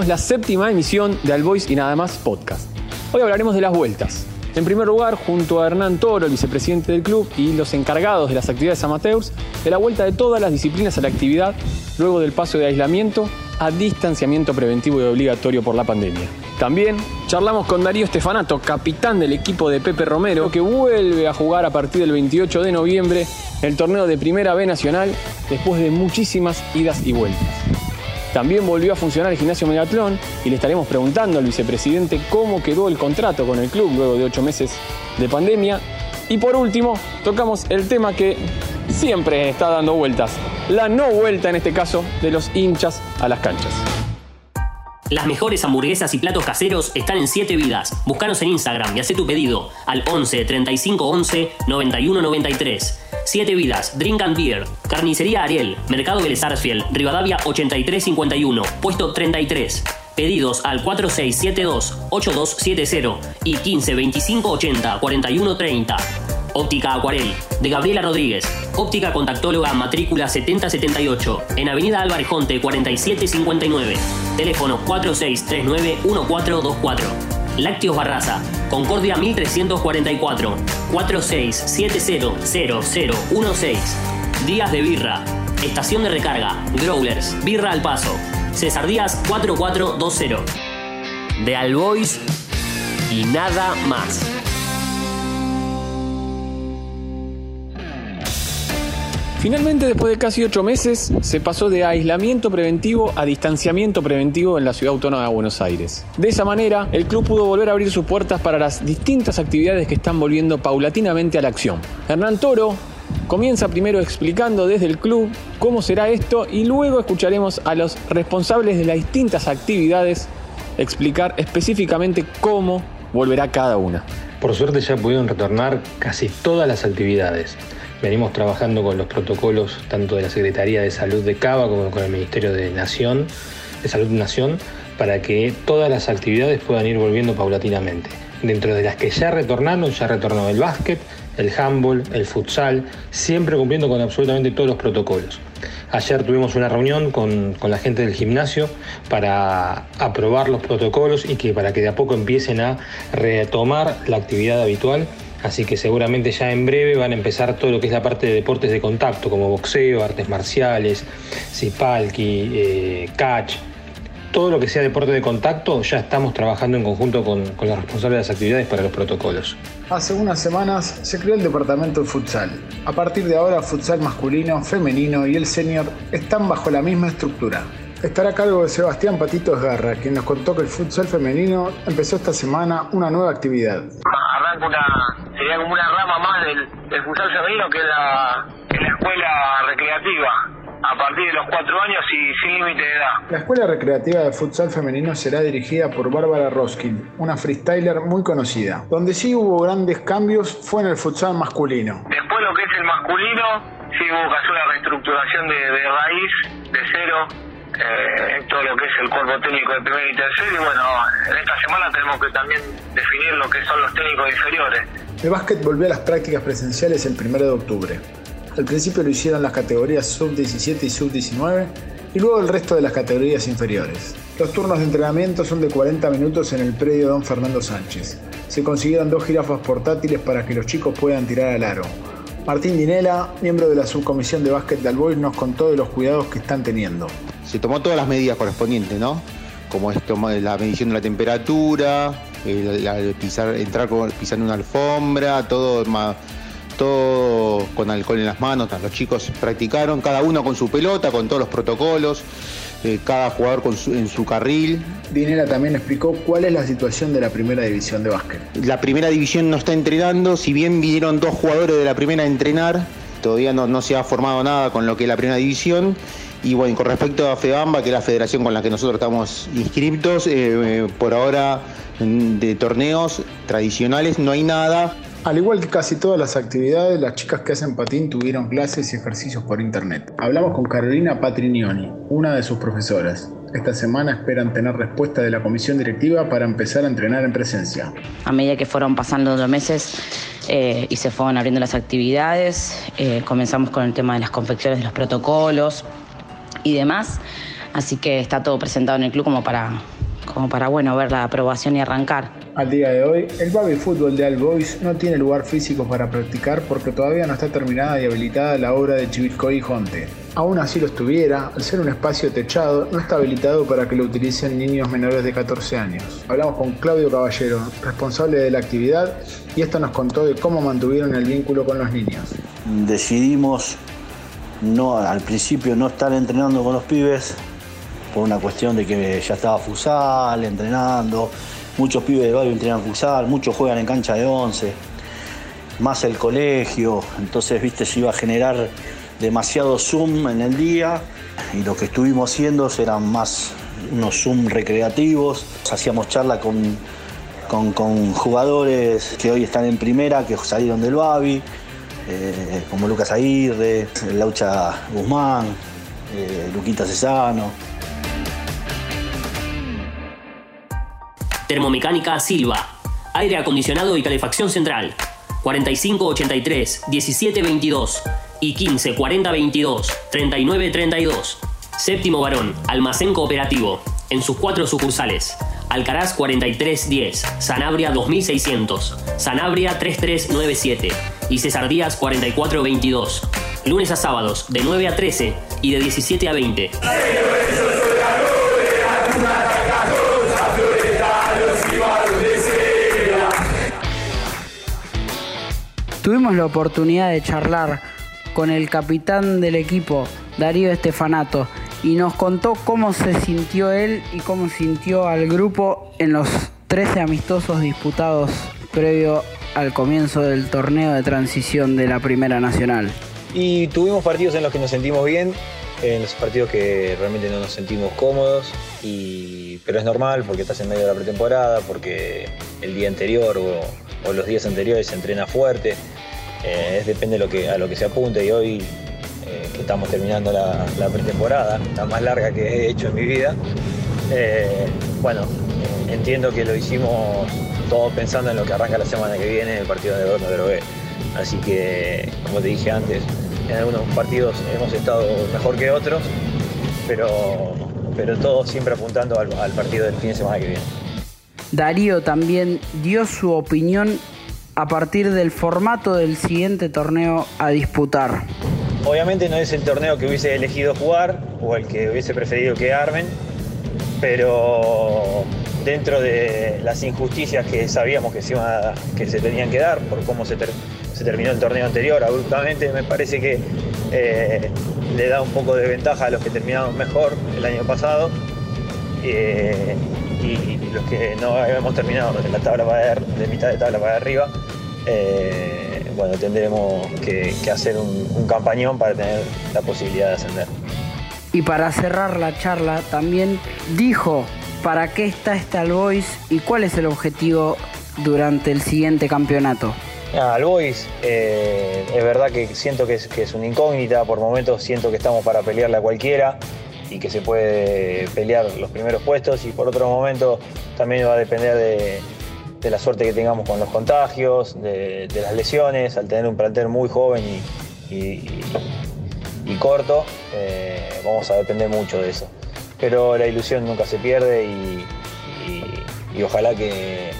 la séptima emisión de Al Boys y Nada Más Podcast. Hoy hablaremos de las vueltas. En primer lugar, junto a Hernán Toro, el vicepresidente del club, y los encargados de las actividades amateurs, de la vuelta de todas las disciplinas a la actividad luego del paso de aislamiento a distanciamiento preventivo y obligatorio por la pandemia. También charlamos con Darío Stefanato, capitán del equipo de Pepe Romero, que vuelve a jugar a partir del 28 de noviembre el torneo de Primera B Nacional después de muchísimas idas y vueltas. También volvió a funcionar el gimnasio Megatlón y le estaremos preguntando al vicepresidente cómo quedó el contrato con el club luego de ocho meses de pandemia. Y por último, tocamos el tema que siempre está dando vueltas, la no vuelta en este caso de los hinchas a las canchas. Las mejores hamburguesas y platos caseros están en 7 vidas. Búscanos en Instagram y haz tu pedido al 11 35 11 91 93. 7 vidas, Drink and Beer, Carnicería Ariel, Mercado Vélez Rivadavia 8351, puesto 33. Pedidos al 4672-8270 y 15 25 80 41 30. Óptica Acuarel, de Gabriela Rodríguez. Óptica Contactóloga, matrícula 7078, en Avenida Álvarez Jonte 4759. Teléfono 4639-1424. Lácteos Barraza, Concordia 1344, 46700016. Días de Birra, Estación de Recarga, Growlers, Birra al Paso. César Díaz 4420. De Albois y nada más. Finalmente, después de casi ocho meses, se pasó de aislamiento preventivo a distanciamiento preventivo en la ciudad autónoma de Buenos Aires. De esa manera, el club pudo volver a abrir sus puertas para las distintas actividades que están volviendo paulatinamente a la acción. Hernán Toro comienza primero explicando desde el club cómo será esto y luego escucharemos a los responsables de las distintas actividades explicar específicamente cómo volverá cada una. Por suerte ya pudieron retornar casi todas las actividades. Venimos trabajando con los protocolos tanto de la Secretaría de Salud de Cava como con el Ministerio de Nación, de Salud Nación, para que todas las actividades puedan ir volviendo paulatinamente. Dentro de las que ya retornaron, ya retornó el básquet, el handball, el futsal, siempre cumpliendo con absolutamente todos los protocolos. Ayer tuvimos una reunión con, con, la gente del gimnasio para aprobar los protocolos y que para que de a poco empiecen a retomar la actividad habitual Así que seguramente ya en breve van a empezar todo lo que es la parte de deportes de contacto, como boxeo, artes marciales, zipalki, eh, catch. Todo lo que sea deporte de contacto ya estamos trabajando en conjunto con, los responsables de las actividades para los protocolos. Hace unas semanas se creó el departamento de futsal. A partir de ahora, futsal masculino, femenino y el senior están bajo la misma estructura. Estará a cargo de Sebastián Patito Esgarra, quien nos contó que el futsal femenino empezó esta semana una nueva actividad. Arranca una, sería como una rama más del, futsal femenino que es la, la escuela recreativa a partir de los cuatro años y sin límite de edad. La Escuela Recreativa de Futsal Femenino será dirigida por Bárbara Roskind, una freestyler muy conocida. Donde sí hubo grandes cambios fue en el futsal masculino. Después lo que es el masculino, sí hubo que hacer una reestructuración de, de raíz, de cero, eh, en todo lo que es el cuerpo técnico de primer y tercer y bueno, en esta semana tenemos que también definir lo que son los técnicos inferiores. El básquet volvió a las prácticas presenciales el 1 de octubre. Al principio lo hicieron las categorías sub-17 y sub-19 y luego el resto de las categorías inferiores. Los turnos de entrenamiento son de 40 minutos en el predio Don Fernando Sánchez. Se consiguieron dos jirafas portátiles para que los chicos puedan tirar al aro. Martín Dinela, miembro de la subcomisión de básquet de Albois, nos contó de los cuidados que están teniendo se tomó todas las medidas correspondientes, ¿no? Como la medición de la temperatura, pisar, entrar pisando una alfombra, todo, todo con alcohol en las manos. Los chicos practicaron, cada uno con su pelota, con todos los protocolos, eh, cada jugador en su carril. Dinera también explicó cuál es la situación de la primera división de básquet. La primera división no está entrenando, si bien vinieron dos jugadores de la primera a entrenar, todavía no, no se ha formado nada con lo que es la primera división y bueno, con respecto a FEBAMBA, que es la federación con la que nosotros estamos inscriptos, eh, eh, por ahora de torneos tradicionales no hay nada. Al igual que casi todas las actividades, las chicas que hacen patín tuvieron clases y ejercicios por internet. Hablamos con Carolina Patrignoni, una de sus profesoras. Esta semana esperan tener respuesta de la comisión directiva para empezar a entrenar en presencia. A medida que fueron pasando los meses eh, y se fueron abriendo las actividades, comenzamos con el tema de las confecciones de los protocolos, y demás. Así que está todo presentado en el club como para, como para bueno, ver la aprobación y arrancar. Al día de hoy, el baby fútbol de All Boys no tiene lugar físico para practicar porque todavía no está terminada y habilitada la obra de Chivilcoy y Jonte. Aún así lo estuviera, al ser un espacio techado, no está habilitado para que lo utilicen niños menores de 14 años. Hablamos con Claudio Caballero, responsable de la actividad, y esto nos contó de cómo mantuvieron el vínculo con los niños. Decidimos no, al principio no estar entrenando con los pibes por una cuestión de que ya estaba Fusal entrenando, muchos pibes de barrio entrenan Fusal, muchos juegan en cancha de 11, más el colegio, entonces viste se iba a generar demasiado Zoom en el día y lo que estuvimos haciendo eran más unos Zoom recreativos, hacíamos charla con, con, jugadores que hoy están en primera, que salieron del Babi, eh, como Lucas Aguirre, Laucha Guzmán, eh, Luquita Cesano. Termomecánica Silva. Aire acondicionado y calefacción central. 4583 1722 y 15 40 22 39 32. Séptimo varón, almacén cooperativo, en sus cuatro sucursales. Alcaraz 4310, Sanabria 2600, Sanabria 3397 y Cesar Díaz 4422. Lunes a sábados de 9 a 13 y de 17 a 20. Tuvimos la oportunidad de charlar con el capitán del equipo, Darío Estefanato, y nos contó cómo se sintió él y cómo sintió al grupo en los 13 amistosos disputados previo al comienzo del torneo de transición de la Primera Nacional. Y tuvimos partidos en los que nos sentimos bien, en los partidos que realmente no nos sentimos cómodos, y, pero es normal porque estás en medio de la pretemporada, porque el día anterior o, o los días anteriores se entrena fuerte. Eh, depende de lo que, a lo que se apunte y hoy eh, que estamos terminando la, pretemporada, la más larga que he hecho en mi vida, eh, bueno, entiendo que lo hicimos todos pensando en lo que arranca la semana que viene, el partido de Dorno de. Así que, como te dije antes, en algunos partidos hemos estado mejor que otros, pero, pero todos siempre apuntando al partido del fin de semana que viene. Darío también dio su opinión a partir del formato del siguiente torneo a disputar. Obviamente no es el torneo que hubiese elegido jugar o el que hubiese preferido que armen, pero dentro de las injusticias que sabíamos que se, que se tenían que dar por cómo se, terminó el torneo anterior abruptamente, me parece que eh, le da un poco de ventaja a los que terminaron mejor el año pasado eh, y los que no habíamos terminado en la tabla para de, mitad de tabla para arriba eh, bueno, tendremos que, hacer un, campañón para tener la posibilidad de ascender. Y para cerrar la charla, también dijo para qué está este Albois y cuál es el objetivo durante el siguiente campeonato. Al Boys, eh, es verdad que siento que es, que es una incógnita, por momentos siento que estamos para pelearle a cualquiera y que se puede pelear los primeros puestos y por otro momento también va a depender de, de la suerte que tengamos con los contagios, de, las lesiones, al tener un plantel muy joven y, corto, eh, vamos a depender mucho de eso. Pero la ilusión nunca se pierde y, ojalá que,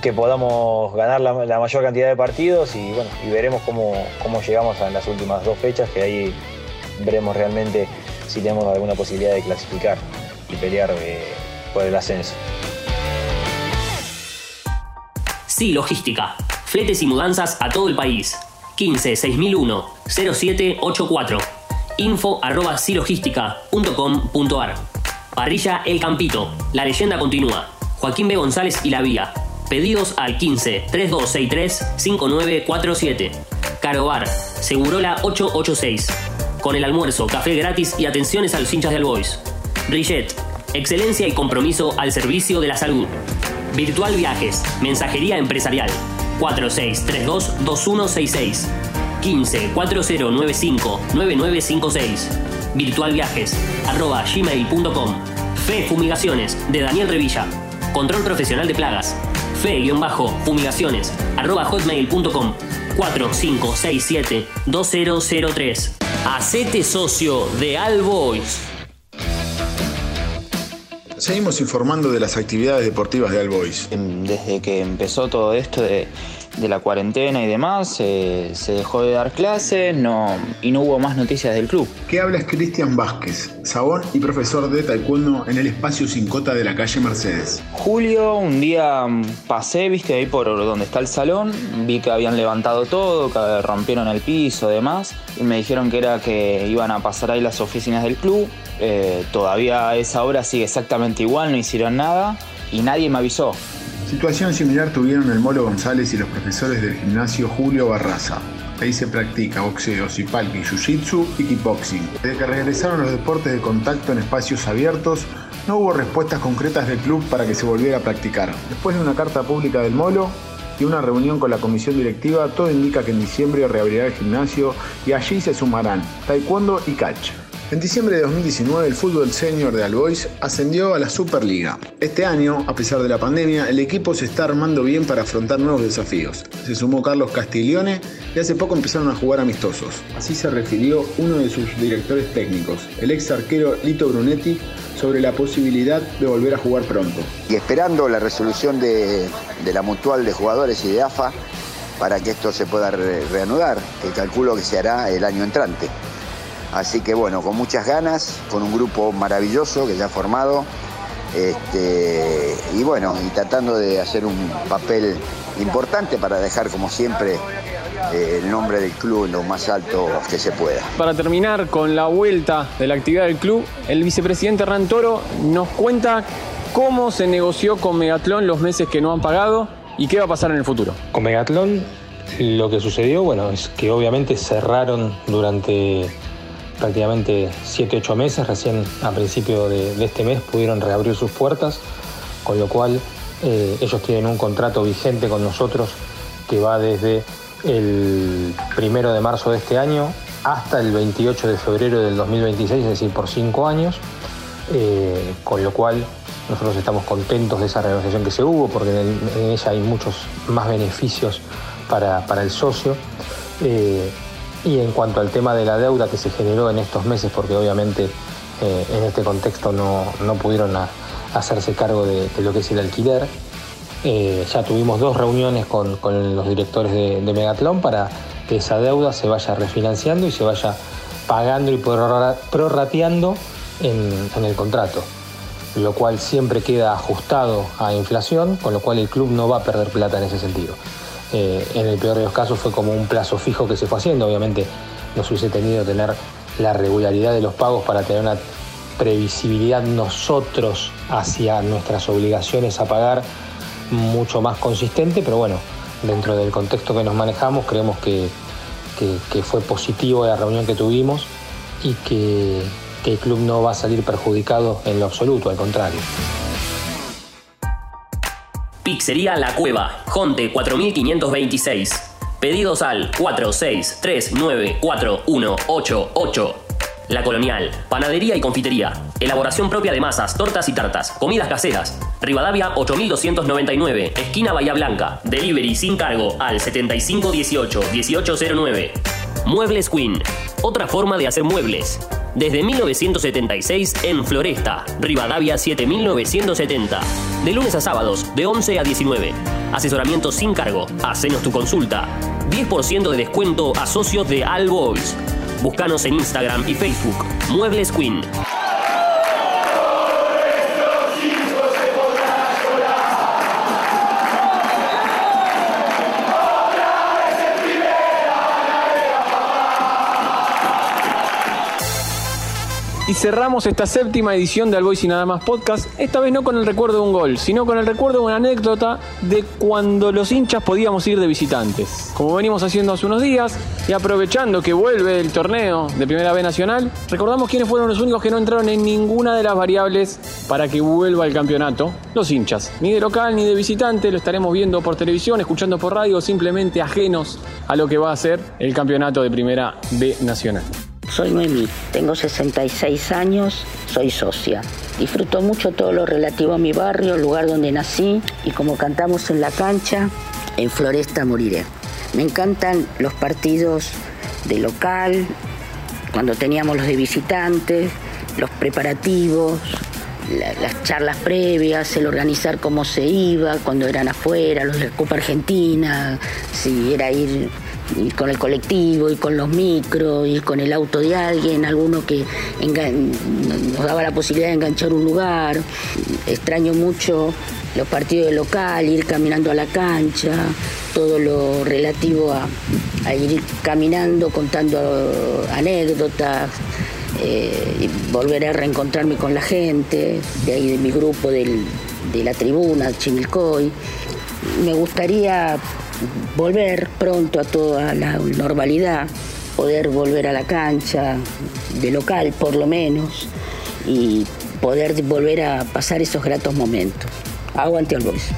que podamos ganar la, mayor cantidad de partidos y, bueno, y veremos cómo, cómo llegamos a las últimas dos fechas, que ahí veremos realmente si tenemos alguna posibilidad de clasificar y pelear eh, por el ascenso. Sí Logística. Fletes y mudanzas a todo el país. 15 6001 0784. Info arroba silogística.com.ar. Parrilla El Campito. La leyenda continúa. Joaquín B. González y La Vía. Pedidos al 15 3263 5947. Carobar. Segurola 886. Con el almuerzo, café gratis y atenciones a los hinchas del Boys. Brillet. Excelencia y compromiso al servicio de la salud. Virtual Viajes, Mensajería Empresarial, 4632-2166, 15 4095 9956. Virtual Viajes, arroba gmail.com. Fe Fumigaciones, de Daniel Revilla. Control Profesional de Plagas. Fe-fumigaciones, arroba hotmail.com. 4567 Hacete socio de All Boys. Seguimos informando de las actividades deportivas de All Boys. Desde que empezó todo esto de de la cuarentena y demás, eh, se dejó de dar clases no, y no hubo más noticias del club. ¿Qué habla es Cristian Vázquez, sabón y profesor de taekwondo en el espacio Cincota de la calle Mercedes. Julio, un día mm, pasé, viste, ahí por donde está el salón, vi que habían levantado todo, que rompieron el piso y demás, y me dijeron que era que iban a pasar ahí las oficinas del club. Eh, todavía esa hora sigue exactamente igual, no hicieron nada y nadie me avisó. Situación similar tuvieron el Molo González y los profesores del gimnasio Julio Barraza. Ahí se practica boxeo, zipalki, jiu-jitsu y kickboxing. Desde que regresaron los deportes de contacto en espacios abiertos, no hubo respuestas concretas del club para que se volviera a practicar. Después de una carta pública del Molo y una reunión con la comisión directiva, todo indica que en diciembre reabrirá el gimnasio y allí se sumarán taekwondo y catch. En diciembre de 2019 el fútbol senior de Albois ascendió a la Superliga. Este año, a pesar de la pandemia, el equipo se está armando bien para afrontar nuevos desafíos. Se sumó Carlos Castiglione y hace poco empezaron a jugar amistosos. Así se refirió uno de sus directores técnicos, el ex arquero Lito Brunetti, sobre la posibilidad de volver a jugar pronto. Y esperando la resolución de, la mutual de jugadores y de AFA para que esto se pueda re reanudar, que calculo que se hará el año entrante. Así que bueno, con muchas ganas, con un grupo maravilloso que ya ha formado. Este, y bueno, y tratando de hacer un papel importante para dejar como siempre eh, el nombre del club en lo más alto que se pueda. Para terminar con la vuelta de la actividad del club, el vicepresidente Hernán Toro nos cuenta cómo se negoció con Megatlón los meses que no han pagado y qué va a pasar en el futuro. Con Megatlón lo que sucedió, bueno, es que obviamente cerraron durante prácticamente 7-8 meses, recién a principio de, este mes pudieron reabrir sus puertas, con lo cual eh, ellos tienen un contrato vigente con nosotros que va desde el primero de marzo de este año hasta el 28 de febrero del 2026, es decir, por 5 años, eh, con lo cual nosotros estamos contentos de esa renegociación que se hubo, porque en, ella hay muchos más beneficios para, para el socio. Eh, y en cuanto al tema de la deuda que se generó en estos meses, porque obviamente eh, en este contexto no, no pudieron hacerse cargo de, lo que es el alquiler, eh, ya tuvimos dos reuniones con, los directores de, de, Megatlón para que esa deuda se vaya refinanciando y se vaya pagando y prorrateando en el contrato, lo cual siempre queda ajustado a inflación, con lo cual el club no va a perder plata en ese sentido. Eh, en el peor de los casos fue como un plazo fijo que se fue haciendo. Obviamente nos hubiese tenido tener la regularidad de los pagos para tener una previsibilidad nosotros hacia nuestras obligaciones a pagar mucho más consistente, pero bueno, dentro del contexto que nos manejamos creemos que, fue positivo la reunión que tuvimos y que el club no va a salir perjudicado en lo absoluto, al contrario. Pizzería La Cueva, Jonte 4526. Pedidos al 46394188. La Colonial, panadería y confitería. Elaboración propia de masas, tortas y tartas. Comidas caseras. Rivadavia 8299, esquina Bahía Blanca. Delivery sin cargo al 7518-1809. Muebles Queen, otra forma de hacer muebles. Desde 1976 en Floresta, Rivadavia 7970. De lunes a sábados, de 11 a 19. Asesoramiento sin cargo. Hacenos tu consulta. 10% de descuento a socios de All Boys. Búscanos en Instagram y Facebook. Muebles Queen. Y cerramos esta séptima edición de Al Boys y Nada Más Podcast, esta vez no con el recuerdo de un gol, sino con el recuerdo de una anécdota de cuando los hinchas podíamos ir de visitantes. Como venimos haciendo hace unos días, y aprovechando que vuelve el torneo de Primera B Nacional, recordamos quiénes fueron los únicos que no entraron en ninguna de las variables para que vuelva el campeonato. Los hinchas, ni de local ni de visitante, lo estaremos viendo por televisión, escuchando por radio, simplemente ajenos a lo que va a ser el campeonato de Primera B Nacional. Soy Noemí, tengo 66 años, soy socia. Disfruto mucho todo lo relativo a mi barrio, el lugar donde nací y como cantamos en la cancha, en Floresta moriré. Me encantan los partidos de local, cuando teníamos los de visitantes, los preparativos, las charlas previas, el organizar cómo se iba, cuando eran afuera, los de la Copa Argentina, si era ir y con el colectivo y con los micros y con el auto de alguien, alguno que nos daba la posibilidad de enganchar un lugar. Extraño mucho los partidos de local, ir caminando a la cancha, todo lo relativo a, ir caminando, contando anécdotas, eh, volver a reencontrarme con la gente, de ahí de mi grupo de la tribuna, Chimilcoy. Me gustaría volver pronto a toda la normalidad, poder volver a la cancha, de local por lo menos, y poder volver a pasar esos gratos momentos. Aguante al Boys.